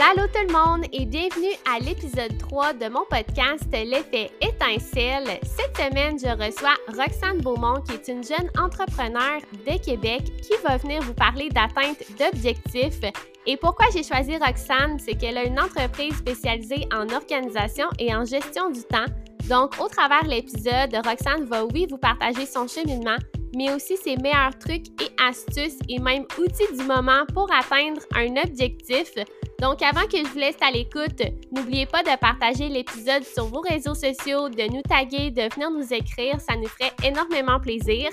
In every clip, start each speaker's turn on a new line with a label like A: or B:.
A: Allô tout le monde et bienvenue à l'épisode 3 de mon podcast L'effet étincelle. Cette semaine, je reçois Roxane Beaumont qui est une jeune entrepreneur de Québec qui va venir vous parler d'atteinte d'objectifs. Et pourquoi j'ai choisi Roxane, c'est qu'elle a une entreprise spécialisée en organisation et en gestion du temps. Donc, au travers de l'épisode, Roxane va oui vous partager son cheminement, mais aussi ses meilleurs trucs et astuces et même outils du moment pour atteindre un objectif. Donc, avant que je vous laisse à l'écoute, n'oubliez pas de partager l'épisode sur vos réseaux sociaux, de nous taguer, de venir nous écrire, ça nous ferait énormément plaisir.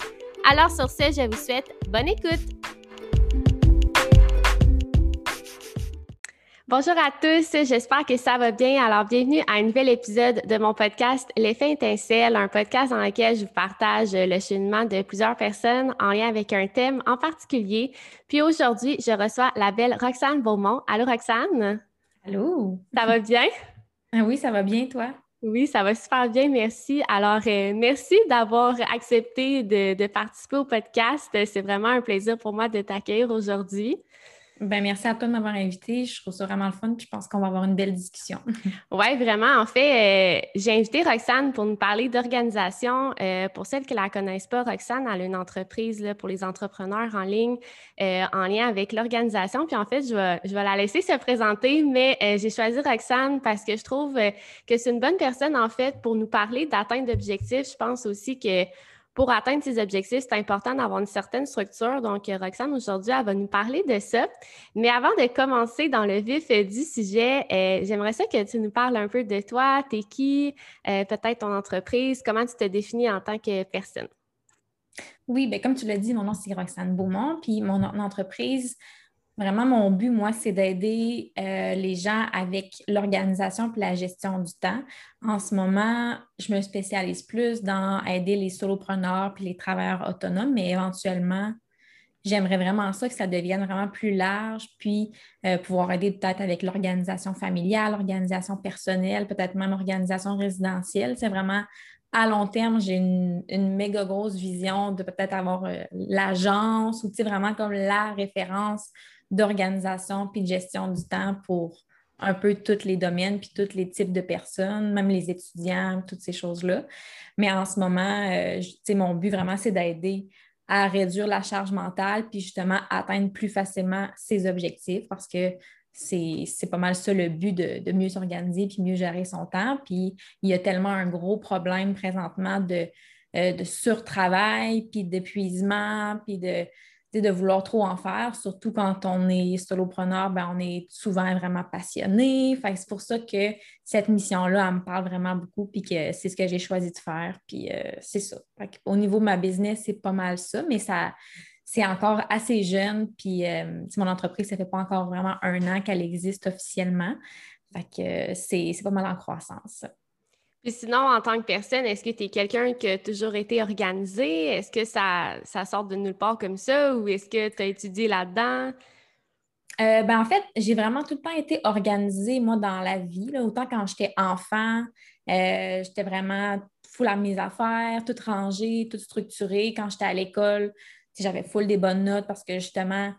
A: Alors sur ce, je vous souhaite bonne écoute. Bonjour à tous, j'espère que ça va bien. Alors, bienvenue à un nouvel épisode de mon podcast L'effet étincelle, un podcast dans lequel je vous partage le cheminement de plusieurs personnes en lien avec un thème en particulier. Puis aujourd'hui, je reçois la belle Roxane Beaumont. Allô, Roxane?
B: Allô?
A: Ça va bien?
B: Ah oui, ça va bien, toi?
A: Oui, ça va super bien, merci. Alors, euh, merci d'avoir accepté de, de participer au podcast. C'est vraiment un plaisir pour moi de t'accueillir aujourd'hui.
B: Ben, merci à toi de m'avoir invité. Je trouve ça vraiment le fun. Je pense qu'on va avoir une belle discussion.
A: oui, vraiment. En fait, euh, j'ai invité Roxane pour nous parler d'organisation. Euh, pour celles qui ne la connaissent pas, Roxane, elle a une entreprise là, pour les entrepreneurs en ligne euh, en lien avec l'organisation. Puis en fait, je vais, je vais la laisser se présenter, mais j'ai choisi Roxane parce que je trouve que c'est une bonne personne, en fait, pour nous parler d'atteinte d'objectifs. Je pense aussi que pour atteindre ces objectifs, c'est important d'avoir une certaine structure. Donc, euh, Roxane, aujourd'hui, elle va nous parler de ça. Mais avant de commencer dans le vif euh, du sujet, euh, j'aimerais ça que tu nous parles un peu de toi, t'es qui, peut-être ton entreprise, comment tu te définis en tant que personne?
B: Oui, bien, comme tu l'as dit, mon nom, c'est Roxane Beaumont, puis mon entreprise, Vraiment, mon but, moi, c'est d'aider euh, les gens avec l'organisation et la gestion du temps. En ce moment, je me spécialise plus dans aider les solopreneurs puis les travailleurs autonomes, mais éventuellement, j'aimerais vraiment ça que ça devienne vraiment plus large, puis euh, pouvoir aider peut-être avec l'organisation familiale, l'organisation personnelle, peut-être même l'organisation résidentielle. C'est vraiment à long terme, j'ai une, méga grosse vision de peut-être avoir euh, l'agence ou vraiment comme la référence d'organisation puis de gestion du temps pour un peu tous les domaines puis tous les types de personnes, même les étudiants, toutes ces choses-là. Mais en ce moment, euh, mon but vraiment, c'est d'aider à réduire la charge mentale puis justement atteindre plus facilement ses objectifs parce que c'est pas mal ça le but de, mieux s'organiser puis mieux gérer son temps. Puis il y a tellement un gros problème présentement de, euh, de surtravail puis d'épuisement puis de de vouloir trop en faire, surtout quand on est solopreneur, ben, on est souvent vraiment passionné. c'est pour ça que cette mission-là, elle me parle vraiment beaucoup, puis que c'est ce que j'ai choisi de faire. Puis euh, c'est ça. Au niveau de ma business, c'est pas mal ça, mais ça, c'est encore assez jeune. Puis euh, mon entreprise, ça fait pas encore vraiment un an qu'elle existe officiellement. Fait que c'est pas mal en croissance.
A: Puis sinon, en tant que personne, est-ce que tu es quelqu'un qui a toujours été organisé? Est-ce que ça, ça sort de nulle part comme ça ou est-ce que tu as étudié là-dedans?
B: Euh, ben en fait, j'ai vraiment tout le temps été organisée, moi, dans la vie. Autant quand j'étais enfant, euh, j'étais vraiment full à mes affaires, tout rangé, tout structuré. Quand j'étais à l'école, j'avais full des bonnes notes parce que justement,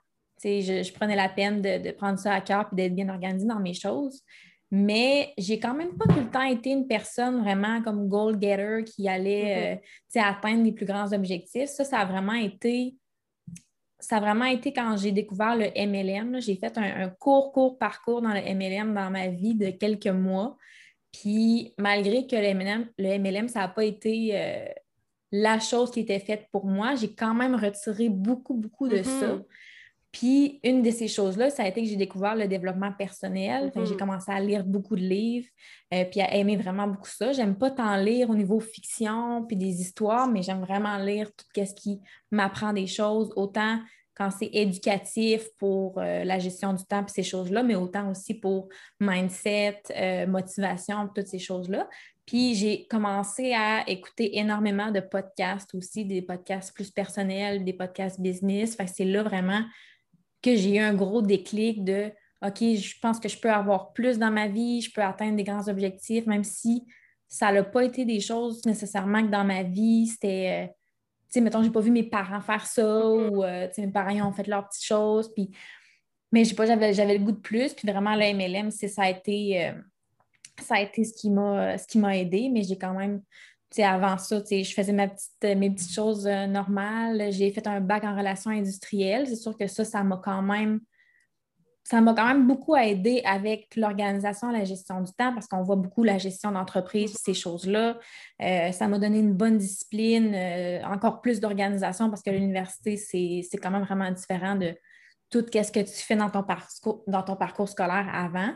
B: je, je prenais la peine de, de prendre ça à cœur et d'être bien organisée dans mes choses. Mais j'ai quand même pas tout le temps été une personne vraiment comme goal getter qui allait mm-hmm. euh, atteindre les plus grands objectifs. Ça, ça a vraiment été ça a vraiment été quand j'ai découvert le MLM. J'ai fait un, court, court parcours dans le MLM dans ma vie de quelques mois. Puis malgré que le MLM, le MLM ça n'a pas été euh, la chose qui était faite pour moi, j'ai quand même retiré beaucoup, beaucoup de ça. Puis, une de ces choses-là, ça a été que j'ai découvert le développement personnel. J'ai mm-hmm. commencé à lire beaucoup de livres, euh, puis à aimer vraiment beaucoup ça. J'aime pas tant lire au niveau fiction, puis des histoires, mais j'aime vraiment lire tout ce qui m'apprend des choses, autant quand c'est éducatif pour euh, la gestion du temps, puis ces choses-là, mais autant aussi pour mindset, euh, motivation, toutes ces choses-là. Puis j'ai commencé à écouter énormément de podcasts aussi, des podcasts plus personnels, des podcasts business. Fait que c'est là vraiment que j'ai eu un gros déclic de OK, je pense que je peux avoir plus dans ma vie, je peux atteindre des grands objectifs, même si ça n'a pas été des choses nécessairement que dans ma vie, c'était, euh, tu sais, mettons, j'ai pas vu mes parents faire ça mm-hmm. ou, euh, tu sais, mes parents ont fait leurs petites choses. Puis mais pas, j'avais, j'avais le goût de plus. Puis vraiment, le MLM, ça a été, euh, ça a été ce qui m'a, ce qui m'a aidé, mais j'ai quand même, avant ça, je faisais ma petite, mes petites choses euh, normales. J'ai fait un bac en relations industrielles. C'est sûr que ça, ça m'a quand même ça m'a quand même beaucoup aidé avec l'organisation, la gestion du temps, parce qu'on voit beaucoup la gestion d'entreprise, ces choses-là. Euh, ça m'a donné une bonne discipline, euh, encore plus d'organisation, parce que l'université, c'est quand même vraiment différent de tout ce que tu fais dans ton parcours, dans ton parcours scolaire avant.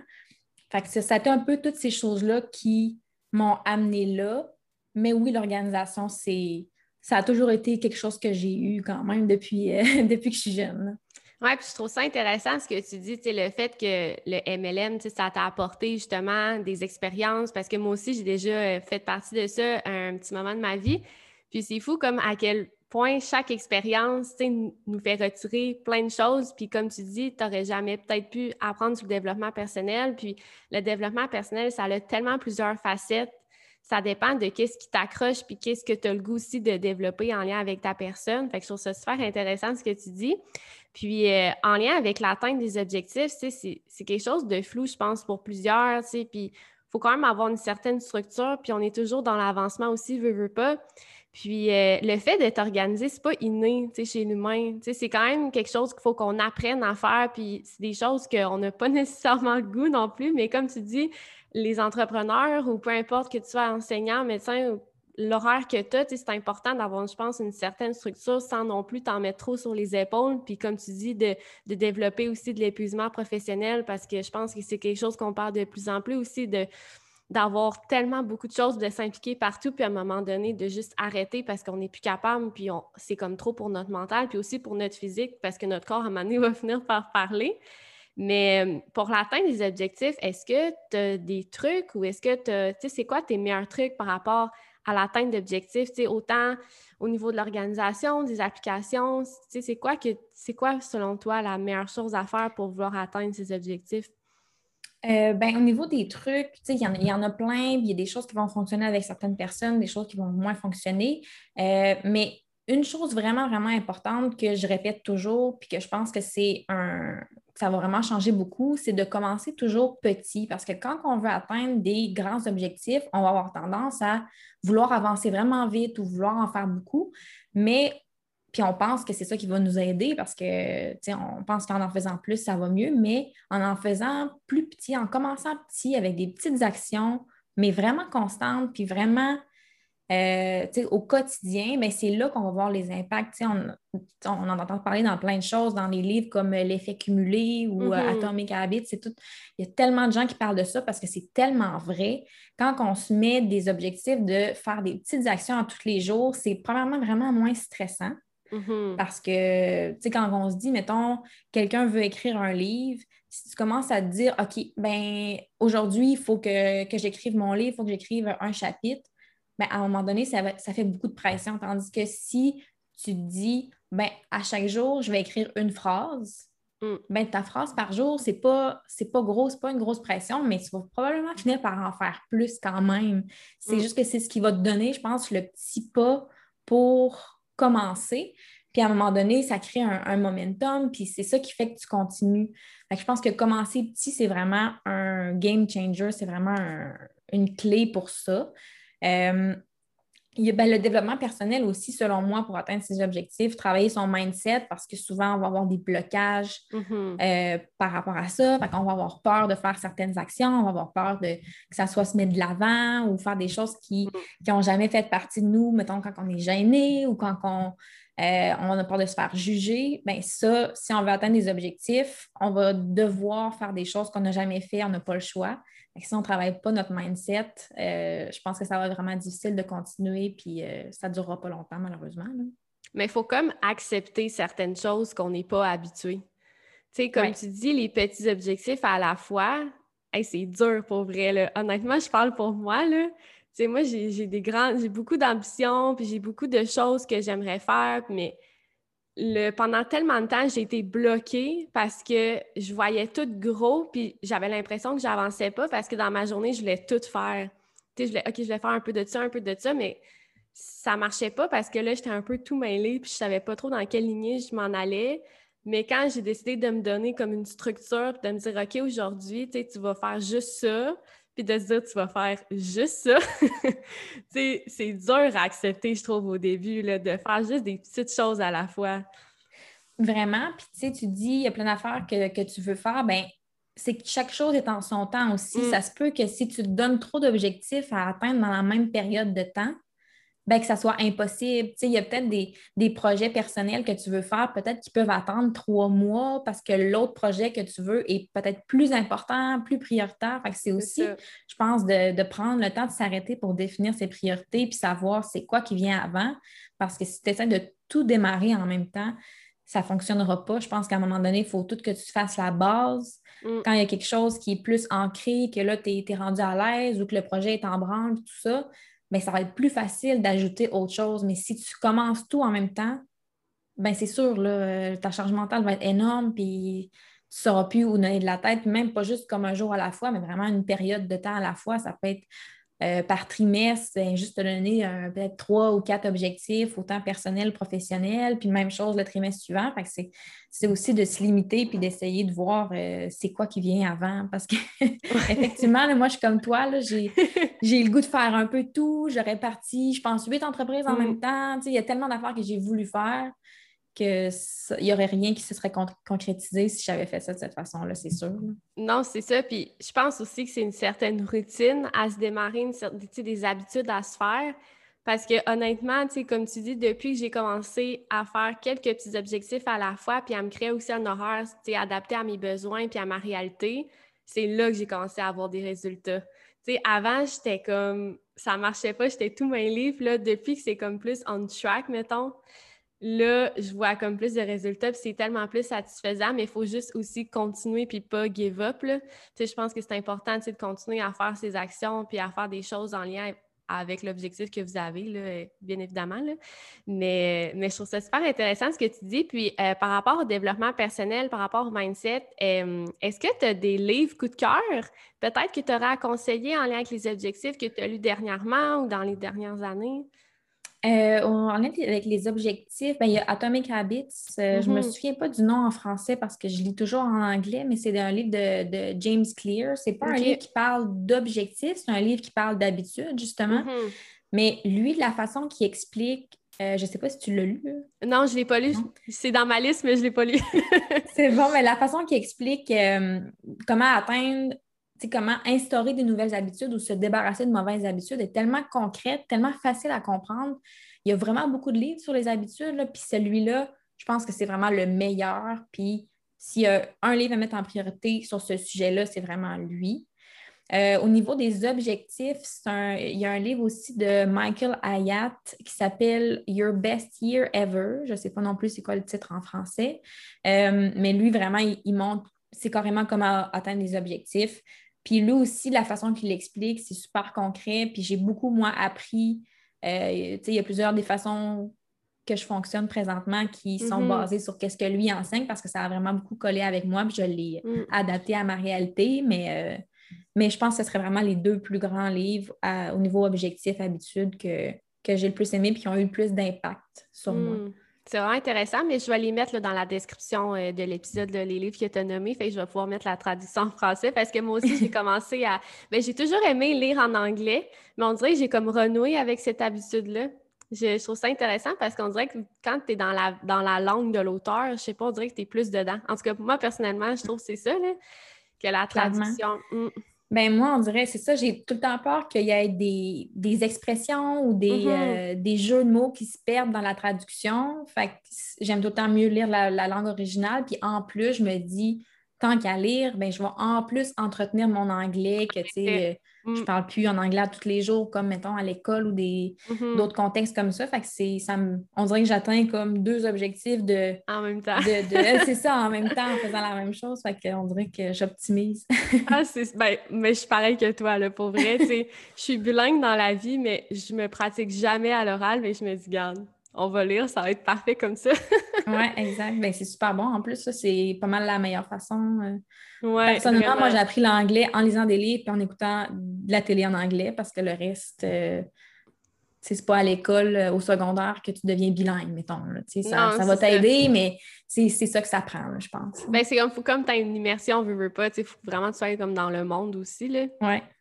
B: Fait ça a été un peu toutes ces choses-là qui m'ont amené là. Mais oui, l'organisation, c'est ça a toujours été quelque chose que j'ai eu quand même depuis, depuis que je suis jeune.
A: Oui, puis je trouve ça intéressant ce que tu dis, le fait que le MLM, ça t'a apporté justement des expériences, parce que moi aussi, j'ai déjà euh, fait partie de ça un petit moment de ma vie. Puis c'est fou comme à quel point chaque expérience nous fait retirer plein de choses. Puis comme tu dis, tu n'aurais jamais peut-être pu apprendre sur le développement personnel. Puis le développement personnel, ça a tellement plusieurs facettes ça dépend de qu'est-ce qui t'accroche puis qu'est-ce que tu as le goût aussi de développer en lien avec ta personne. Fait que je trouve ça super intéressant ce que tu dis. Puis euh, en lien avec l'atteinte des objectifs, c'est quelque chose de flou, je pense, pour plusieurs, puis il faut quand même avoir une certaine structure, puis on est toujours dans l'avancement aussi, veut, veut pas. Puis euh, le fait d'être organisé, c'est pas inné chez l'humain. C'est quand même quelque chose qu'il faut qu'on apprenne à faire. Puis c'est des choses qu'on n'a pas nécessairement le goût non plus. Mais comme tu dis, les entrepreneurs ou peu importe que tu sois enseignant, médecin, l'horaire que tu as, c'est important d'avoir, je pense, une certaine structure sans non plus t'en mettre trop sur les épaules. Puis comme tu dis, de, développer aussi de l'épuisement professionnel parce que je pense que c'est quelque chose qu'on parle de plus en plus aussi d'avoir tellement beaucoup de choses, de s'impliquer partout, puis à un moment donné, de juste arrêter parce qu'on n'est plus capable, puis c'est comme trop pour notre mental, puis aussi pour notre physique, parce que notre corps, à un moment donné, va finir par parler. Mais euh, pour l'atteinte des objectifs, est-ce que tu as des trucs ou est-ce que tu sais, c'est quoi tes meilleurs trucs par rapport à l'atteinte d'objectifs, autant au niveau de l'organisation, des applications, c'est quoi que c'est quoi selon toi la meilleure chose à faire pour vouloir atteindre ces objectifs?
B: Euh, ben, au niveau des trucs, il y, y, en a plein, il y a des choses qui vont fonctionner avec certaines personnes, des choses qui vont moins fonctionner. Euh, mais une chose vraiment, vraiment importante que je répète toujours, puis que je pense que c'est un, ça va vraiment changer beaucoup, c'est de commencer toujours petit parce que quand on veut atteindre des grands objectifs, on va avoir tendance à vouloir avancer vraiment vite ou vouloir en faire beaucoup, mais puis on pense que c'est ça qui va nous aider parce que, on pense qu'en en faisant plus, ça va mieux, mais en en faisant plus petit, en commençant petit avec des petites actions, mais vraiment constantes, puis vraiment euh, au quotidien, mais c'est là qu'on va voir les impacts. On, on, en entend parler dans plein de choses, dans les livres comme euh, L'effet cumulé ou euh, mm-hmm. Atomic Habits. Tout. Il y a tellement de gens qui parlent de ça parce que c'est tellement vrai. Quand on se met des objectifs de faire des petites actions tous les jours, c'est probablement vraiment moins stressant. Mm-hmm. Parce que, tu sais, quand on se dit, mettons, quelqu'un veut écrire un livre, si tu commences à te dire, OK, ben aujourd'hui, il faut que, que j'écrive mon livre, il faut que j'écrive un chapitre, mais à un moment donné, ça, fait beaucoup de pression. Tandis que si tu te dis, ben, à chaque jour, je vais écrire une phrase, mm. ben, ta phrase par jour, c'est pas, c'est pas gros, c'est pas une grosse pression, mais tu vas probablement finir par en faire plus quand même. C'est mm. juste que c'est ce qui va te donner, je pense, le petit pas pour commencer. Puis à un moment donné, ça crée un, momentum, puis c'est ça qui fait que tu continues. je pense que commencer petit, c'est vraiment un game changer, c'est vraiment une clé pour ça. Euh, il y a ben, le développement personnel aussi, selon moi, pour atteindre ses objectifs, travailler son mindset parce que souvent, on va avoir des blocages mm-hmm. euh, par rapport à ça. On va avoir peur de faire certaines actions, on va avoir peur de, que ça soit se mettre de l'avant ou faire des choses qui n'ont mm. jamais fait partie de nous, mettons quand on est gêné ou quand on, euh, on a peur de se faire juger. Bien, ça, si on veut atteindre des objectifs, on va devoir faire des choses qu'on n'a jamais fait, on n'a pas le choix si on ne travaille pas notre mindset, euh, je pense que ça va être vraiment difficile de continuer, puis euh, ça ne durera pas longtemps, malheureusement.
A: Mais il faut comme accepter certaines choses qu'on n'est pas habitué. Tu sais, comme tu dis, les petits objectifs à la fois, c'est dur pour vrai. Honnêtement, je parle pour moi. Là. Moi, j'ai des grands, j'ai beaucoup d'ambition, puis j'ai beaucoup de choses que j'aimerais faire, mais pendant tellement de temps, j'ai été bloquée parce que je voyais tout gros, puis j'avais l'impression que j'avançais pas parce que dans ma journée, je voulais tout faire. Tu sais, je voulais, OK, je vais faire un peu de ça, un peu de ça, mais ça marchait pas parce que là, j'étais un peu tout mêlée, puis je savais pas trop dans quelle lignée je m'en allais. Mais quand j'ai décidé de me donner comme une structure, de me dire, OK, aujourd'hui, tu vas faire juste ça, puis de se dire, tu vas faire juste ça, c'est dur à accepter, je trouve, au début, là, de faire juste des petites choses à la fois.
B: Vraiment. Puis, tu sais, tu dis, il y a plein d'affaires que, tu veux faire, ben c'est que chaque chose est en son temps aussi. Mm. Ça se peut que si tu te donnes trop d'objectifs à atteindre dans la même période de temps, ben, que ça soit impossible. il y a peut-être des, projets personnels que tu veux faire, peut-être qu'ils peuvent attendre trois mois parce que l'autre projet que tu veux est peut-être plus important, plus prioritaire. c'est aussi, je pense, de, prendre le temps de s'arrêter pour définir ses priorités puis savoir c'est quoi qui vient avant. Parce que si tu essaies de tout démarrer en même temps, ça ne fonctionnera pas. Je pense qu'à un moment donné, il faut tout que tu fasses la base. Mm. Quand il y a quelque chose qui est plus ancré, que là, tu es, rendu à l'aise ou que le projet est en branle, tout ça, bien, ça va être plus facile d'ajouter autre chose. Mais si tu commences tout en même temps, ben c'est sûr, là, ta charge mentale va être énorme, puis tu ne sauras plus où donner de la tête, même pas juste comme un jour à la fois, mais vraiment une période de temps à la fois. Ça peut être euh, par trimestre, ben, juste te donner euh, peut-être trois ou quatre objectifs, autant personnels, professionnels, puis même chose le trimestre suivant. c'est aussi de se limiter puis d'essayer de voir euh, c'est quoi qui vient avant. Parce que effectivement, moi, je suis comme toi, j'ai, le goût de faire un peu tout. J'aurais parti, je pense, huit entreprises en mm. même temps. Il y a tellement d'affaires que j'ai voulu faire qu'il n'y aurait rien qui se serait concrétisé si j'avais fait ça de cette façon-là, c'est sûr.
A: Non, c'est ça. Puis je pense aussi que c'est une certaine routine à se démarrer, une des habitudes à se faire. Parce que honnêtement, comme tu dis, depuis que j'ai commencé à faire quelques petits objectifs à la fois, puis à me créer aussi un horaire adapté à mes besoins puis à ma réalité, c'est là que j'ai commencé à avoir des résultats. avant, j'étais comme ça marchait pas, j'étais tout mêlée. Puis là, depuis que c'est comme plus on track, mettons, là, je vois comme plus de résultats, puis c'est tellement plus satisfaisant, mais il faut juste aussi continuer puis pas give up. Là. je pense que c'est important de continuer à faire ces actions puis à faire des choses en lien avec l'objectif que vous avez, là, bien évidemment. Mais, mais je trouve ça super intéressant ce que tu dis. Puis euh, par rapport au développement personnel, par rapport au mindset, est-ce que tu as des livres coup de cœur, peut-être que tu auras à conseiller en lien avec les objectifs que tu as lus dernièrement ou dans les dernières années?
B: Euh, en lien avec les objectifs, ben, il y a Atomic Habits. Euh, je ne me mm-hmm. souviens pas du nom en français parce que je lis toujours en anglais, mais c'est un livre de, James Clear. Ce n'est pas un livre qui parle d'objectifs, c'est un livre qui parle d'habitude, justement. Mm-hmm. Mais lui, la façon qu'il explique, euh, je ne sais pas si tu l'as lu.
A: Non, je ne l'ai pas lu. C'est dans ma liste, mais je ne l'ai pas lu.
B: c'est bon, mais la façon qu'il explique comment atteindre comment instaurer des nouvelles habitudes ou se débarrasser de mauvaises habitudes est tellement concrète, tellement facile à comprendre. Il y a vraiment beaucoup de livres sur les habitudes, puis celui-là, je pense que c'est vraiment le meilleur. Puis s'il y a un livre à mettre en priorité sur ce sujet-là, c'est vraiment lui. Euh, au niveau des objectifs, il y a un livre aussi de Michael Hayat qui s'appelle Your Best Year Ever. Je ne sais pas non plus c'est quoi le titre en français, euh, mais lui, vraiment, il, il montre c'est carrément comment atteindre des objectifs. Puis lui aussi, la façon qu'il l'explique, c'est super concret. Puis j'ai beaucoup, moi, appris. Euh, il y a plusieurs des façons que je fonctionne présentement qui sont mm-hmm. basées sur ce que lui enseigne parce que ça a vraiment beaucoup collé avec moi. Puis je l'ai mm. adapté à ma réalité. Mais, euh, mais je pense que ce serait vraiment les deux plus grands livres au niveau objectif, habitude que, que j'ai le plus aimé puis qui ont eu le plus d'impact sur moi.
A: C'est vraiment intéressant, mais je vais les mettre dans la description euh, de l'épisode, les livres que tu as nommés. Fait que je vais pouvoir mettre la traduction en français parce que moi aussi, j'ai commencé à. Ben, j'ai toujours aimé lire en anglais, mais on dirait que j'ai comme renoué avec cette habitude-là. Je, trouve ça intéressant parce qu'on dirait que quand tu es dans la, dans la langue de l'auteur, je sais pas, on dirait que tu es plus dedans. En tout cas, moi, personnellement, je trouve que c'est ça, que la traduction. Hmm.
B: Ben moi, on dirait, c'est ça, j'ai tout le temps peur qu'il y ait des, expressions ou mm-hmm. euh, des, jeux de mots qui se perdent dans la traduction. Fait que j'aime temps mieux lire la, la langue originale. Puis en plus, je me dis, tant qu'à lire, ben, je vais en plus entretenir mon anglais, que tu sais, je mm. parle plus en anglais tous les jours, comme mettons à l'école ou des mm-hmm. d'autres contextes comme ça. Fait que c'est ça on dirait que j'atteins comme deux objectifs de.
A: En même temps.
B: c'est ça, en même temps, en faisant la même chose. Fait qu'on dirait que j'optimise.
A: ah, c'est. Ben, mais je suis pareil que toi, là, pour vrai. je suis bilingue dans la vie, mais je me pratique jamais à l'oral, mais je me dis, garde, on va lire, ça va être parfait comme ça.
B: oui, exact. Ben, c'est super bon. En plus, ça, c'est pas mal la meilleure façon. Euh. Ouais, Personnellement, moi, j'ai appris l'anglais en lisant des livres et en écoutant de la télé en anglais parce que le reste, euh, c'est pas à l'école, au secondaire, que tu deviens bilingue, mettons. ça, ça va t'aider, mais c'est ça que ça prend, je pense.
A: Ben, c'est comme, faut comme tu as une immersion, veux, veux pas, il faut vraiment que tu sois comme dans le monde aussi. Là.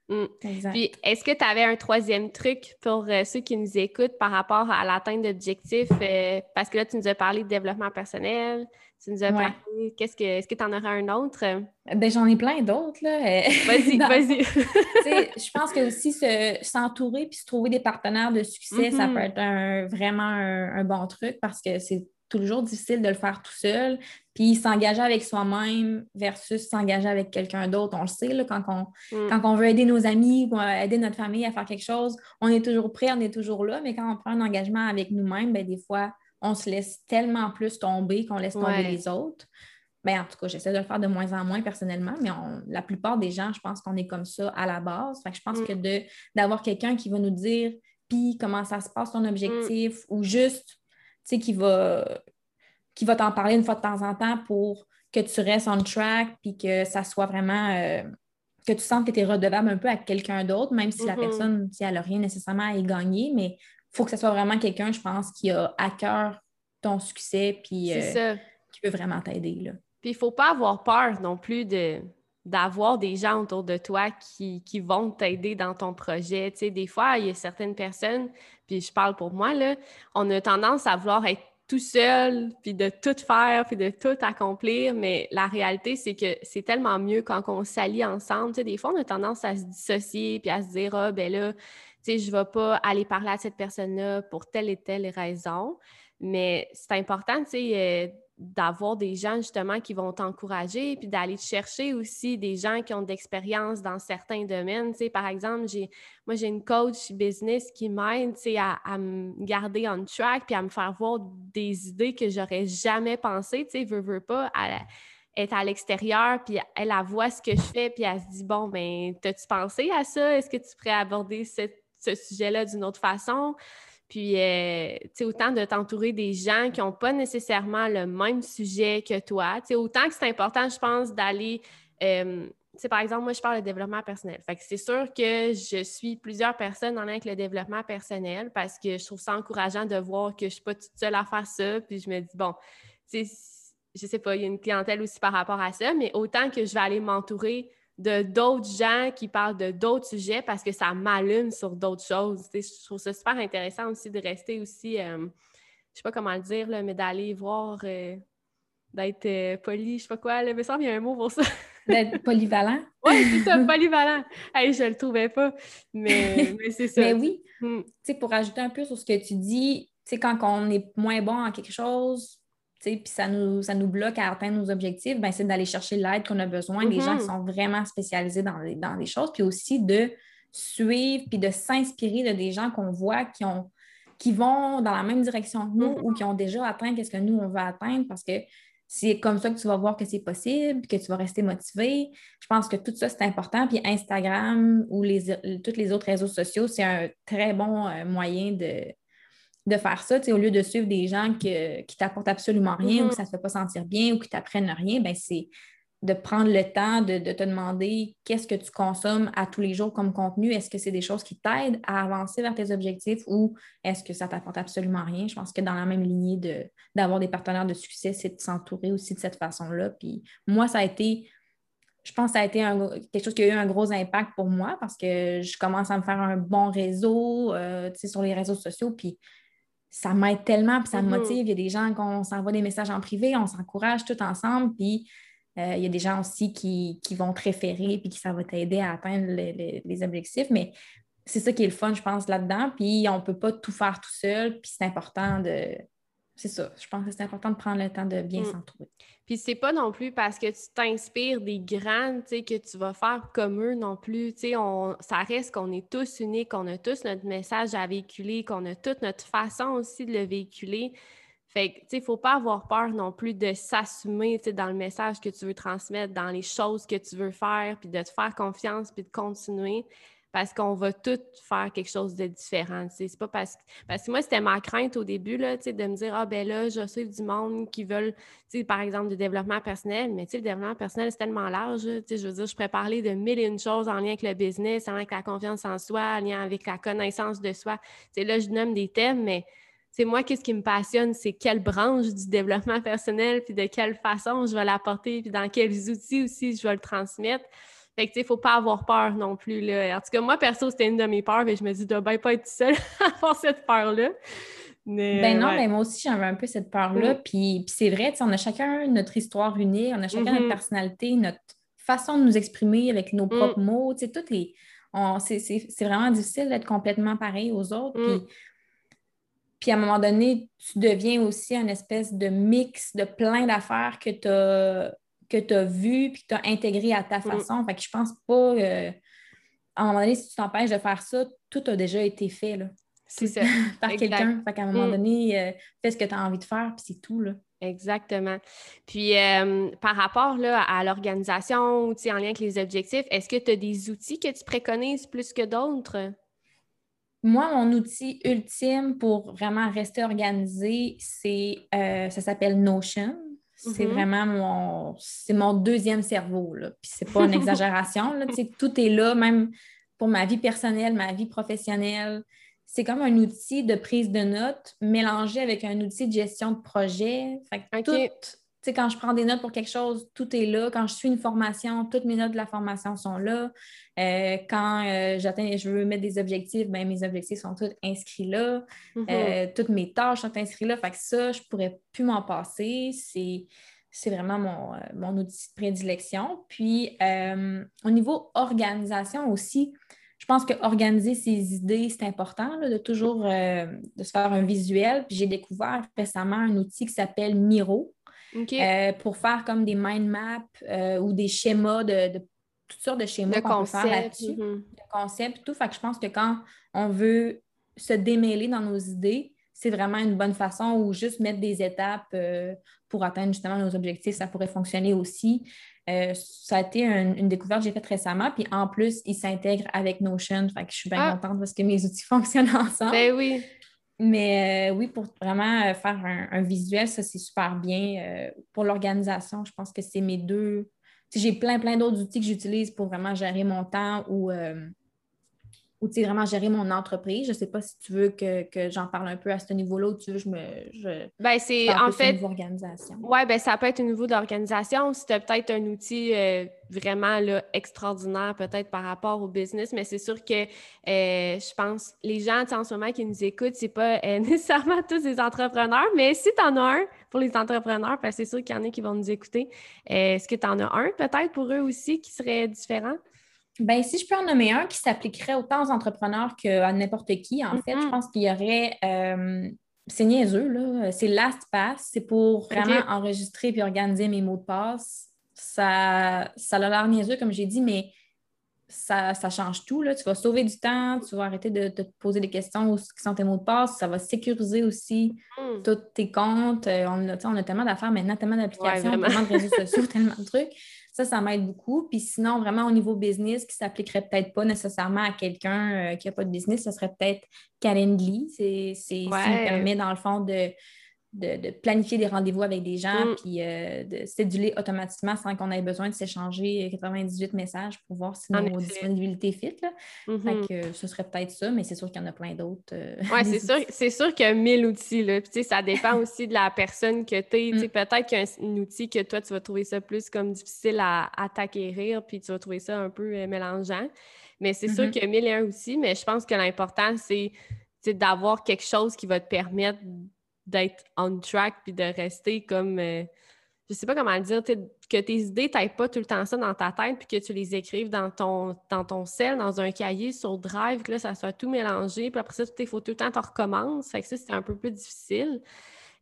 A: Mm. Puis, est-ce que tu avais un troisième truc pour euh, ceux qui nous écoutent par rapport à l'atteinte d'objectifs? Euh, parce que là, tu nous as parlé de développement personnel, tu nous as parlé. Qu'est-ce que, est-ce que tu en auras un autre?
B: Ben, j'en ai plein d'autres.
A: Vas-y, vas-y.
B: je pense que aussi s'entourer puis se trouver des partenaires de succès, ça mm-hmm. peut être vraiment un, bon truc parce que c'est toujours difficile de le faire tout seul. Puis s'engager avec soi-même versus s'engager avec quelqu'un d'autre. On le sait, là, quand, on, mm. quand on veut aider nos amis ou aider notre famille à faire quelque chose, on est toujours prêt, on est toujours là. Mais quand on prend un engagement avec nous-mêmes, ben, des fois, on se laisse tellement plus tomber qu'on laisse tomber les autres. Ben, en tout cas, j'essaie de le faire de moins en moins personnellement, mais la plupart des gens, je pense qu'on est comme ça à la base. Fait je pense mm. que d'avoir quelqu'un qui va nous dire puis comment ça se passe ton objectif ou juste sais, qui va, qui va t'en parler une fois de temps en temps pour que tu restes on track puis que ça soit vraiment. Euh, que tu sens que tu es redevable un peu à quelqu'un d'autre, même si la mm-hmm. personne, si elle n'a rien nécessairement à y gagner, mais il faut que ce soit vraiment quelqu'un, je pense, qui a à cœur ton succès puis euh, qui peut vraiment t'aider.
A: Puis il ne faut pas avoir peur non plus de d'avoir des gens autour de toi qui, qui vont t'aider dans ton projet. Tu sais, des fois, il y a certaines personnes, puis je parle pour moi, là, on a tendance à vouloir être tout seul, puis de tout faire, puis de tout accomplir, mais la réalité, c'est que c'est tellement mieux quand on s'allie ensemble. Des fois, on a tendance à se dissocier, puis à se dire, ah, ben là, tu sais, je ne vais pas aller parler à cette personne-là pour telle et telle raison. Mais c'est important, tu sais, euh, d'avoir des gens justement qui vont t'encourager, puis d'aller chercher aussi des gens qui ont d'expérience dans certains domaines. Tu sais, par exemple, j'ai, moi, j'ai une coach business qui m'aide tu sais, à, me garder on track, puis à me faire voir des idées que j'aurais jamais pensé, tu sais, veux, veux pas, être à l'extérieur, puis elle, elle, voit ce que je fais, puis elle se dit, bon, ben, t'as-tu pensé à ça? Est-ce que tu pourrais aborder ce sujet-là d'une autre façon? Puis, euh, autant de t'entourer des gens qui n'ont pas nécessairement le même sujet que toi. Tu autant que c'est important, je pense, d'aller. Euh, par exemple, moi, je parle de développement personnel. Fait que c'est sûr que je suis plusieurs personnes en lien avec le développement personnel parce que je trouve ça encourageant de voir que je ne suis pas toute seule à faire ça. Puis je me dis, bon, je sais pas, il y a une clientèle aussi par rapport à ça, mais autant que je vais aller m'entourer de d'autres gens qui parlent de d'autres sujets parce que ça m'allume sur d'autres choses. je trouve ça super intéressant aussi de rester aussi, euh, je sais pas comment le dire, là, mais d'aller voir, euh, d'être euh, poli, je sais pas quoi, là, mais ça, il y a un mot pour ça.
B: D'être polyvalent?
A: oui, c'est ça, polyvalent. hey, je le trouvais pas, mais, c'est ça.
B: Mais oui, hmm. pour ajouter un peu sur ce que tu dis, quand on est moins bon en quelque chose, puis ça nous, ça nous bloque à atteindre nos objectifs, ben, c'est d'aller chercher l'aide qu'on a besoin, des gens qui mm-hmm. sont vraiment spécialisés dans les, dans les choses, puis aussi de suivre, puis de s'inspirer de des gens qu'on voit qui, ont, qui vont dans la même direction que nous ou qui ont déjà atteint ce que nous, on veut atteindre, parce que c'est comme ça que tu vas voir que c'est possible, que tu vas rester motivé. Je pense que tout ça, c'est important. Puis Instagram ou les, tous les autres réseaux sociaux, c'est un très bon euh, moyen de, de faire ça, au lieu de suivre des gens qui t'apportent absolument rien ou mm-hmm. que ça ne te fait pas sentir bien ou qui t'apprennent rien, ben c'est de prendre le temps de, te demander qu'est-ce que tu consommes à tous les jours comme contenu. Est-ce que c'est des choses qui t'aident à avancer vers tes objectifs ou est-ce que ça t'apporte absolument rien? Je pense que dans la même lignée d'avoir des partenaires de succès, c'est de s'entourer aussi de cette façon-là. Puis moi, ça a été je pense que ça a été quelque chose qui a eu un gros impact pour moi parce que je commence à me faire un bon réseau euh, sur les réseaux sociaux. Puis ça m'aide tellement, puis ça me mm-hmm. motive. Il y a des gens qu'on s'envoie des messages en privé, on s'encourage tout ensemble, puis euh, il y a des gens aussi qui, vont te référer, puis qui ça va t'aider à atteindre les objectifs. Mais c'est ça qui est le fun, je pense, là-dedans. Puis on ne peut pas tout faire tout seul, puis c'est important de, c'est ça. Je pense que c'est important de prendre le temps de bien mm. s'entourer.
A: Puis c'est pas non plus parce que tu t'inspires des grands, tu sais, que tu vas faire comme eux non plus. Tu sais, on, ça reste qu'on est tous uniques, qu'on a tous notre message à véhiculer, qu'on a toute notre façon aussi de le véhiculer. Fait que, tu sais, il faut pas avoir peur non plus de s'assumer, tu sais, dans le message que tu veux transmettre, dans les choses que tu veux faire, puis de te faire confiance, puis de continuer. Parce qu'on va tous faire quelque chose de différent. C'est pas parce que. Parce que moi, c'était ma crainte au début, là, de me dire Ah ben là, je suis du monde qui veulent, par exemple, du développement personnel, mais le développement personnel, c'est tellement large. Je veux dire, je pourrais parler de mille et une choses en lien avec le business, en lien avec la confiance en soi, en lien avec la connaissance de soi. T'sais, là, je nomme des thèmes, mais c'est moi, qu'est-ce qui me passionne, c'est quelle branche du développement personnel, puis de quelle façon je vais l'apporter, puis dans quels outils aussi je vais le transmettre. Fait que, tu sais, faut pas avoir peur non plus, là. En tout cas, moi, perso, c'était une de mes peurs, mais je me dis, de bien pas être seule à avoir cette peur-là.
B: Mais, ben non, moi aussi, j'avais un peu cette peur-là. Mm. Puis, c'est vrai, on a chacun notre histoire unique, on a chacun notre mm-hmm. personnalité, notre façon de nous exprimer avec nos mm. propres mots. Tu sais, tout est. C'est vraiment difficile d'être complètement pareil aux autres. Mm. Puis, puis à un moment donné, tu deviens aussi un espèce de mix de plein d'affaires que tu as, que as vues puis que tu as intégré à ta mm. façon. Fait que je pense pas. Euh, à un moment donné, si tu t'empêches de faire ça, tout a déjà été fait.
A: C'est ça.
B: par quelqu'un. Fait qu'à un moment mm. donné, euh, fais ce que tu as envie de faire, puis c'est tout. Là.
A: Exactement. Puis euh, par rapport là, à l'organisation, en lien avec les objectifs, est-ce que tu as des outils que tu préconises plus que d'autres?
B: Moi, mon outil ultime pour vraiment rester organisé, c'est euh, ça s'appelle Notion. C'est mm-hmm. vraiment mon c'est mon deuxième cerveau. Là. Puis c'est pas une exagération. Là. tout est là, même pour ma vie personnelle, ma vie professionnelle. C'est comme un outil de prise de notes mélangé avec un outil de gestion de projet. Fait tout, quand je prends des notes pour quelque chose, tout est là. Quand je suis une formation, toutes mes notes de la formation sont là. Euh, quand euh, j'atteins, je veux mettre des objectifs, ben, mes objectifs sont tous inscrits là. Mm-hmm. Euh, toutes mes tâches sont inscrites là. Fait que ça, je ne pourrais plus m'en passer. C'est, vraiment mon, outil de prédilection. Puis, au niveau organisation aussi, je pense qu'organiser ses idées, c'est important de toujours de se faire un visuel. Puis j'ai découvert récemment un outil qui s'appelle Miro. Euh, pour faire comme des mind maps euh, ou des schémas de, toutes sortes de schémas qu'on peut faire là-dessus, mm-hmm. de concepts, tout. Fait que je pense que quand on veut se démêler dans nos idées, c'est vraiment une bonne façon ou juste mettre des étapes euh, pour atteindre justement nos objectifs, ça pourrait fonctionner aussi. ça a été une découverte que j'ai faite récemment, puis en plus, il s'intègre avec Notion, fait que je suis bien ah! contente parce que mes outils fonctionnent ensemble.
A: Ben oui.
B: Mais euh, oui, pour vraiment euh, faire un, visuel, ça, c'est super bien. Euh, pour l'organisation, je pense que c'est mes deux. J'ai plein, plein d'autres outils que j'utilise pour vraiment gérer mon temps ou ou vraiment gérer mon entreprise. Je ne sais pas si tu veux que, j'en parle un peu à ce niveau-là ou tu veux que je me. Je
A: ben, c'est en fait. Oui, ben, ça peut être au niveau d'organisation. Si tu as peut-être un outil euh, vraiment là, extraordinaire, peut-être par rapport au business, mais c'est sûr que euh, je pense les gens en ce moment qui nous écoutent, c'est pas euh, nécessairement tous des entrepreneurs, mais si tu en as un pour les entrepreneurs, ben, c'est sûr qu'il y en a qui vont nous écouter. Est-ce que tu en as un peut-être pour eux aussi qui serait différent?
B: Ben, si je peux en nommer un qui s'appliquerait autant aux entrepreneurs qu'à n'importe qui, en fait, je mm-hmm. pense qu'il y aurait. Euh, c'est niaiseux, là. C'est LastPass. C'est pour vraiment enregistrer puis organiser mes mots de passe. Ça, ça a l'air niaiseux, comme j'ai dit, mais ça, change tout. Là. Tu vas sauver du temps, tu vas arrêter de, te poser des questions qui sont tes mots de passe. Ça va sécuriser aussi mm. tous tes comptes. Euh, on a, on a tellement d'affaires maintenant, tellement d'applications, tellement de réseaux sociaux, tellement de trucs. Ça, ça m'aide beaucoup. Puis sinon, vraiment au niveau business, qui ne s'appliquerait peut-être pas nécessairement à quelqu'un euh, qui n'a pas de business, ce serait peut-être Calendly. C'est ce qui me permet, dans le fond, de de, planifier des rendez-vous avec des gens, mm. puis euh, de céduler automatiquement sans qu'on ait besoin de s'échanger 98 messages pour voir si nos disponibilités fit. Mm-hmm. que ce serait peut-être ça, mais c'est sûr qu'il y en a plein d'autres. Euh,
A: oui, c'est sûr, c'est sûr qu'il y a mille outils. Là. Puis, ça dépend aussi de la personne que tu es. Mm. Peut-être qu'il y a un, outil que toi, tu vas trouver ça plus comme difficile à, t'acquérir, puis tu vas trouver ça un peu euh, mélangeant. Mais c'est sûr mm-hmm. qu'il y a mille et un outils, mais je pense que l'important, c'est d'avoir quelque chose qui va te permettre d'être on track puis de rester comme. Euh, je sais pas comment le dire, que tes idées n'aillent pas tout le temps ça dans ta tête puis que tu les écrives dans ton, dans ton cell, dans un cahier sur Drive, que là, ça soit tout mélangé. Puis après ça, il faut tout le temps tu recommences. Fait que ça, c'est un peu plus difficile.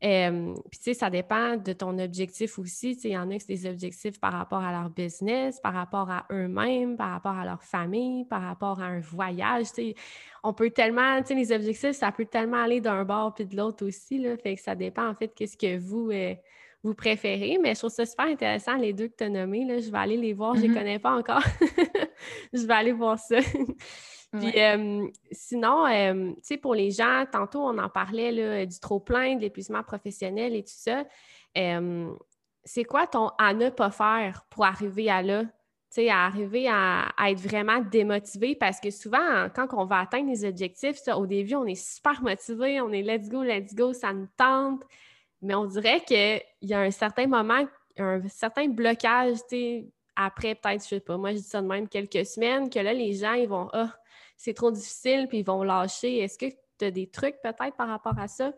A: Euh, puis, tu sais, ça dépend de ton objectif aussi. Tu sais, il y en a qui des objectifs par rapport à leur business, par rapport à eux-mêmes, par rapport à leur famille, par rapport à un voyage. Tu sais, on peut tellement, tu sais, les objectifs, ça peut tellement aller d'un bord puis de l'autre aussi. Là, fait que ça dépend, en fait, qu'est-ce que vous, euh, vous préférez. Mais je trouve ça super intéressant, les deux que tu as nommés. Là. Je vais aller les voir, je ne les mm-hmm. connais pas encore. je vais aller voir ça. Puis sinon, tu sais, pour les gens, tantôt on en parlait là, du trop-plein, de l'épuisement professionnel et tout ça. c'est quoi ton à ne pas faire pour arriver à là? sais, à arriver à, être vraiment démotivé parce que souvent, quand on va atteindre les objectifs, au début, on est super motivé, on est let's go, let's go, ça nous tente, mais on dirait qu'il y a un certain moment, un certain blocage, après peut-être, je sais pas, moi je dis ça de même quelques semaines, que là, les gens, ils vont, ah, c'est trop difficile, puis ils vont lâcher. Est-ce que tu as des trucs peut-être par rapport à ça?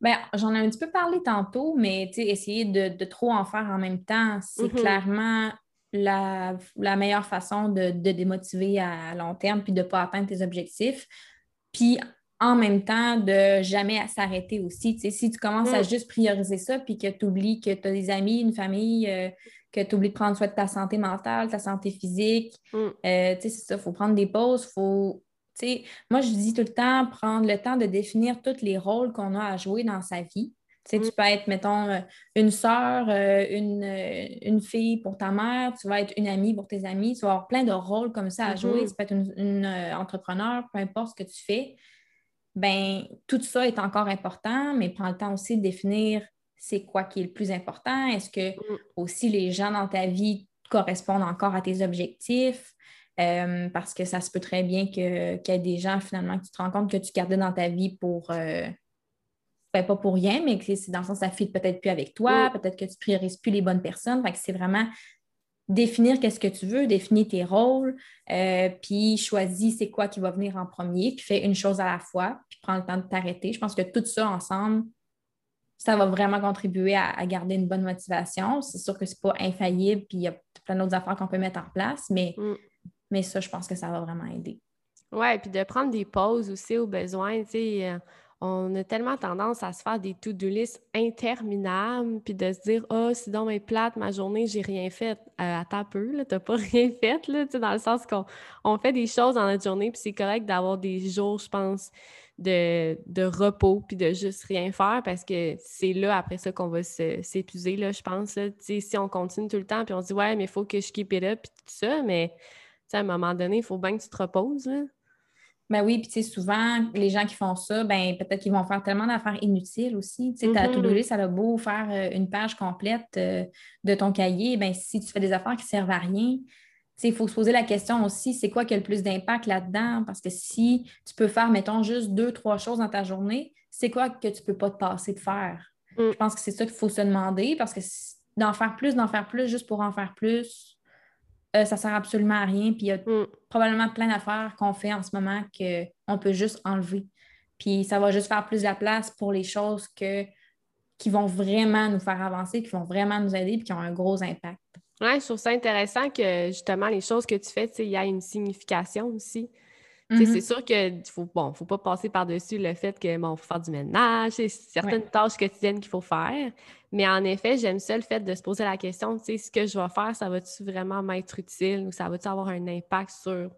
B: Bien, j'en ai un petit peu parlé tantôt, mais essayer de, trop en faire en même temps, c'est mm-hmm. clairement la, meilleure façon de, démotiver à long terme puis de ne pas atteindre tes objectifs. Puis en même temps, de jamais s'arrêter aussi. si tu commences à mm. juste prioriser ça puis que tu oublies que tu as des amis, une famille, euh, que tu oublies de prendre soin de ta santé mentale, ta santé physique, mm. euh, c'est ça, il faut prendre des pauses, faut. moi, je dis tout le temps, prendre le temps de définir tous les rôles qu'on a à jouer dans sa vie. Tu, mm. peux être, mettons, euh, une sœur, euh, une, fille pour ta mère, tu vas être une amie pour tes amis, tu vas avoir plein de rôles comme ça à jouer. Mm-hmm. Tu peux être une, entrepreneur, peu importe ce que tu fais. Ben, tout ça est encore important, mais prends le temps aussi de définir c'est quoi qui est le plus important. Est-ce que mm. aussi les gens dans ta vie correspondent encore à tes objectifs? parce que ça se peut très bien qu'il y ait des gens finalement que tu te rends compte que tu gardais dans ta vie pour pas pour rien, mais que c'est dans le sens ça fit peut-être plus avec toi, peut-être que tu priorises plus les bonnes personnes. Fait que c'est vraiment définir qu'est-ce que tu veux, définir tes rôles, euh, puis choisis c'est quoi qui va venir en premier, puis fais une chose à la fois, puis prends le temps de t'arrêter. Je pense que tout ça ensemble, ça va vraiment contribuer à, garder une bonne motivation. C'est sûr que c'est pas infaillible, puis il y a plein d'autres affaires qu'on peut mettre en place, mais, mm. mais ça, je pense que ça va vraiment aider.
A: Oui, puis de prendre des pauses aussi au besoin, tu sais. Euh, on a tellement tendance à se faire des to-do list interminables, puis de se dire Ah, oh, si dans mes plate, ma journée, j'ai rien fait. Euh, attends un peu, t'as pas rien fait, là, dans le sens qu'on on fait des choses dans notre journée, puis c'est correct d'avoir des jours, je pense, de, repos, puis de juste rien faire, parce que c'est là, après ça, qu'on va s'épuiser, là, je pense. Si on continue tout le temps, puis on se dit Ouais, mais il faut que je keep it up, puis tout ça, mais à un moment donné, il faut bien que tu te reposes.
B: Ben oui, puis tu sais, souvent, les gens qui font ça, ben peut-être qu'ils vont faire tellement d'affaires inutiles aussi. Tu sais, ta mm-hmm. list, ça a beau faire euh, une page complète euh, de ton cahier, ben si tu fais des affaires qui ne servent à rien, il faut se poser la question aussi, c'est quoi qui a le plus d'impact là-dedans? Parce que si tu peux faire, mettons, juste deux, trois choses dans ta journée, c'est quoi que tu ne peux pas te passer de faire? Mm. Je pense que c'est ça qu'il faut se demander parce que d'en faire plus, d'en faire plus, juste pour en faire plus, euh, ça sert absolument à rien. Puis il y a mm. probablement plein d'affaires qu'on fait en ce moment qu'on peut juste enlever. Puis ça va juste faire plus de la place pour les choses que, qui vont vraiment nous faire avancer, qui vont vraiment nous aider, puis qui ont un gros impact.
A: Oui, je trouve ça intéressant que justement les choses que tu fais, il y a une signification aussi. C'est mm-hmm. sûr qu'il faut, bon, faut pas passer par-dessus le fait que bon, faut faire du ménage, c'est certaines tâches quotidiennes qu'il faut faire. Mais en effet, j'aime ça le fait de se poser la question, tu sais, ce que je vais faire, ça va-tu vraiment m'être utile ou ça va-tu avoir un impact sur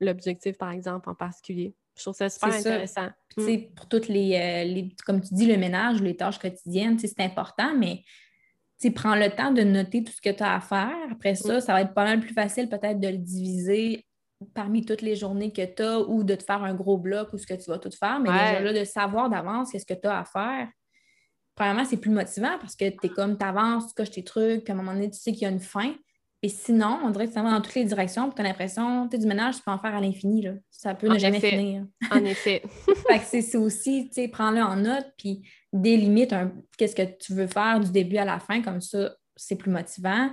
A: l'objectif, par exemple, en particulier? Je trouve ça super intéressant.
B: Mm. Pour toutes euh, les, comme tu dis, le ménage, les tâches quotidiennes, c'est important, mais prends le temps de noter tout ce que tu as à faire. Après ça, mm. ça va être pas mal plus facile peut-être de le diviser parmi toutes les journées que tu as ou de te faire un gros bloc ou ce que tu vas tout faire. Mais déjà là, de savoir d'avance qu'est-ce que tu as à faire, premièrement, c'est plus motivant parce que tu es comme, tu avances, tu coches tes trucs, puis à un moment donné, tu sais qu'il y a une fin. Et sinon, on dirait que ça va dans toutes les directions, puis tu as l'impression, tu du ménage, tu peux en faire à l'infini. Ça peut ne jamais finir.
A: En effet.
B: c'est aussi, tu sais, prends-le en note, puis délimite qu'est-ce que tu veux faire du début à la fin, comme ça, c'est plus motivant.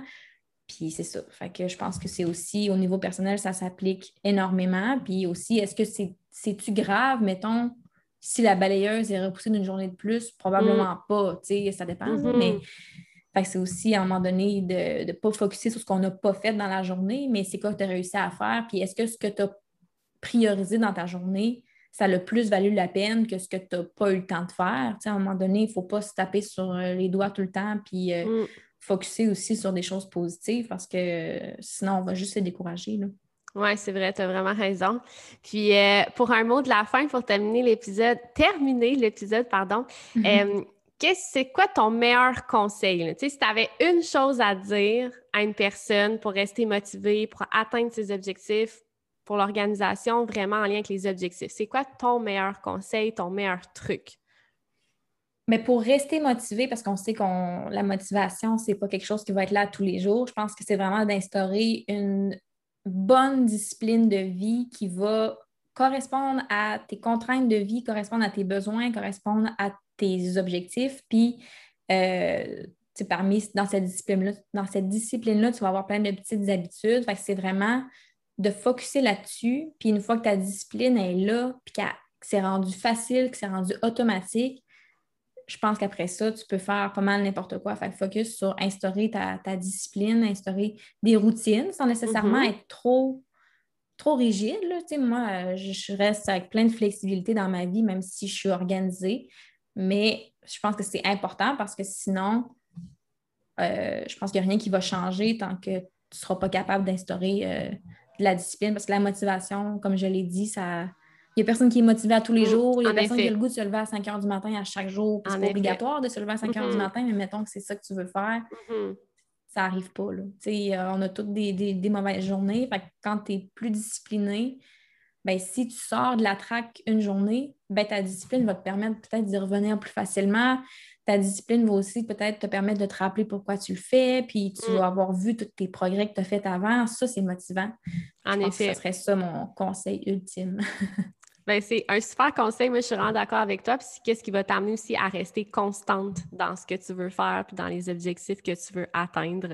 B: Puis c'est ça. Fait que je pense que c'est aussi, au niveau personnel, ça s'applique énormément. Puis aussi, est-ce que c'est-tu grave, mettons, si la balayeuse est repoussée d'une journée de plus? Probablement mm. pas, tu sais, ça dépend. Mm-hmm. Mais c'est aussi à un moment donné de ne pas focuser sur ce qu'on n'a pas fait dans la journée, mais c'est quoi que tu as réussi à faire? Puis est-ce que ce que tu as priorisé dans ta journée, ça a le plus valu la peine que ce que tu n'as pas eu le temps de faire? Tu sais, à un moment donné, il ne faut pas se taper sur euh, les doigts tout le temps. Puis euh, mm focuser aussi sur des choses positives parce que sinon, on va juste se décourager.
A: Oui, c'est vrai, tu as vraiment raison. Puis euh, pour un mot de la fin, pour terminer l'épisode, terminer l'épisode, pardon, mm-hmm. euh, c'est quoi ton meilleur conseil? Si tu avais une chose à dire à une personne pour rester motivée, pour atteindre ses objectifs, pour l'organisation vraiment en lien avec les objectifs. C'est quoi ton meilleur conseil, ton meilleur truc?
B: Mais pour rester motivé, parce qu'on sait que la motivation, ce n'est pas quelque chose qui va être là tous les jours, je pense que c'est vraiment d'instaurer une bonne discipline de vie qui va correspondre à tes contraintes de vie, correspondre à tes besoins, correspondre à tes objectifs. Puis, euh, parmi dans cette discipline-là, discipline-là, tu vas avoir plein de petites habitudes. C'est vraiment de focuser là-dessus. Puis une fois que ta discipline est là, puis que c'est rendu facile, que c'est rendu automatique, je pense qu'après ça, tu peux faire pas mal n'importe quoi. Fait focus sur instaurer ta, discipline, instaurer des routines sans nécessairement mm-hmm. être trop, trop rigide. Moi, je reste avec plein de flexibilité dans ma vie, même si je suis organisée. Mais je pense que c'est important parce que sinon, euh, je pense qu'il n'y a rien qui va changer tant que tu ne seras pas capable d'instaurer euh, de la discipline parce que la motivation, comme je l'ai dit, ça. Il n'y a personne qui est motivé à tous les mm, jours. Il y a personne qui a le goût de se lever à 5 heures du matin à chaque jour. C'est pas obligatoire de se lever à 5 heures du mm-hmm. matin, mais mettons que c'est ça que tu veux faire. Mm-hmm. Ça n'arrive pas. Là. Euh, on a toutes des, mauvaises journées. quand tu es plus discipliné, ben, si tu sors de la traque une journée, ben, ta discipline va te permettre peut-être d'y revenir plus facilement ta discipline va aussi peut-être te permettre de te rappeler pourquoi tu le fais, puis tu mm. vas avoir vu tous tes progrès que tu as fait avant. Ça, c'est motivant. En effet. ce serait ça mon conseil ultime.
A: Ben, c'est un super conseil. Moi, je suis vraiment d'accord avec toi. Puis, qu'est-ce qui va t'amener aussi à rester constante dans ce que tu veux faire puis dans les objectifs que tu veux atteindre.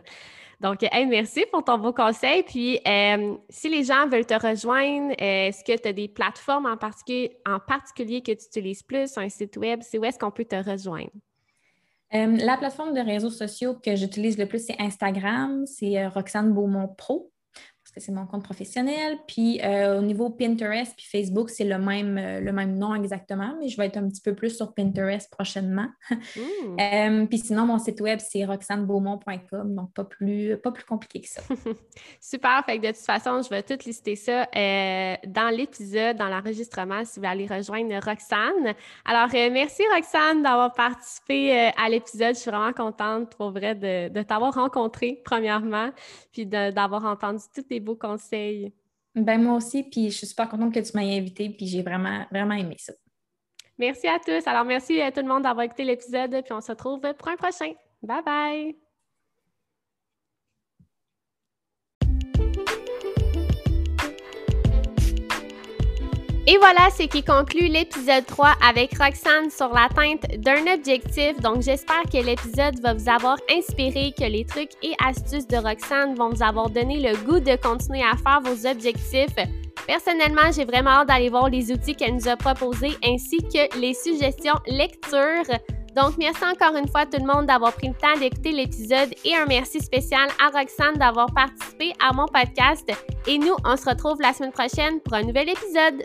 A: Donc, merci pour ton beau conseil. Puis, euh, si les gens veulent te rejoindre, euh, est-ce que tu as des plateformes en particulier, que tu utilises plus, un site web? C'est où est-ce qu'on peut te rejoindre?
B: Euh, la plateforme de réseaux sociaux que j'utilise le plus, c'est Instagram. C'est Roxane Beaumont Pro c'est mon compte professionnel. Puis euh, au niveau Pinterest puis Facebook, c'est le même, euh, le même nom exactement, mais je vais être un petit peu plus sur Pinterest prochainement. Hmm. Euh, puis sinon, mon site web, c'est roxanebeaumont.com, donc pas plus, pas plus compliqué que ça.
A: Super. Fait que de toute façon, je vais tout lister ça dans l'épisode, dans l'enregistrement, si vous voulez aller rejoindre Roxane. Alors, merci Roxane d'avoir participé à l'épisode. Je suis vraiment contente pour vrai de, de t'avoir rencontré, premièrement, puis d'avoir entendu toutes tes beaux conseils?
B: Ben moi aussi, puis je suis super contente que tu m'aies invité, puis j'ai vraiment, vraiment aimé ça.
A: Merci à tous. Alors, merci à tout le monde d'avoir écouté l'épisode, puis on se retrouve pour un prochain. Bye bye! Et voilà ce qui conclut l'épisode 3 avec Roxane sur l'atteinte d'un objectif. Donc j'espère que l'épisode va vous avoir inspiré, que les trucs et astuces de Roxane vont vous avoir donné le goût de continuer à faire vos objectifs. Personnellement, j'ai vraiment hâte d'aller voir les outils qu'elle nous a proposés ainsi que les suggestions lecture. Donc, merci encore une fois tout le monde d'avoir pris le temps d'écouter l'épisode et un merci spécial à Roxane d'avoir participé à mon podcast. Et nous, on se retrouve la semaine prochaine pour un nouvel épisode.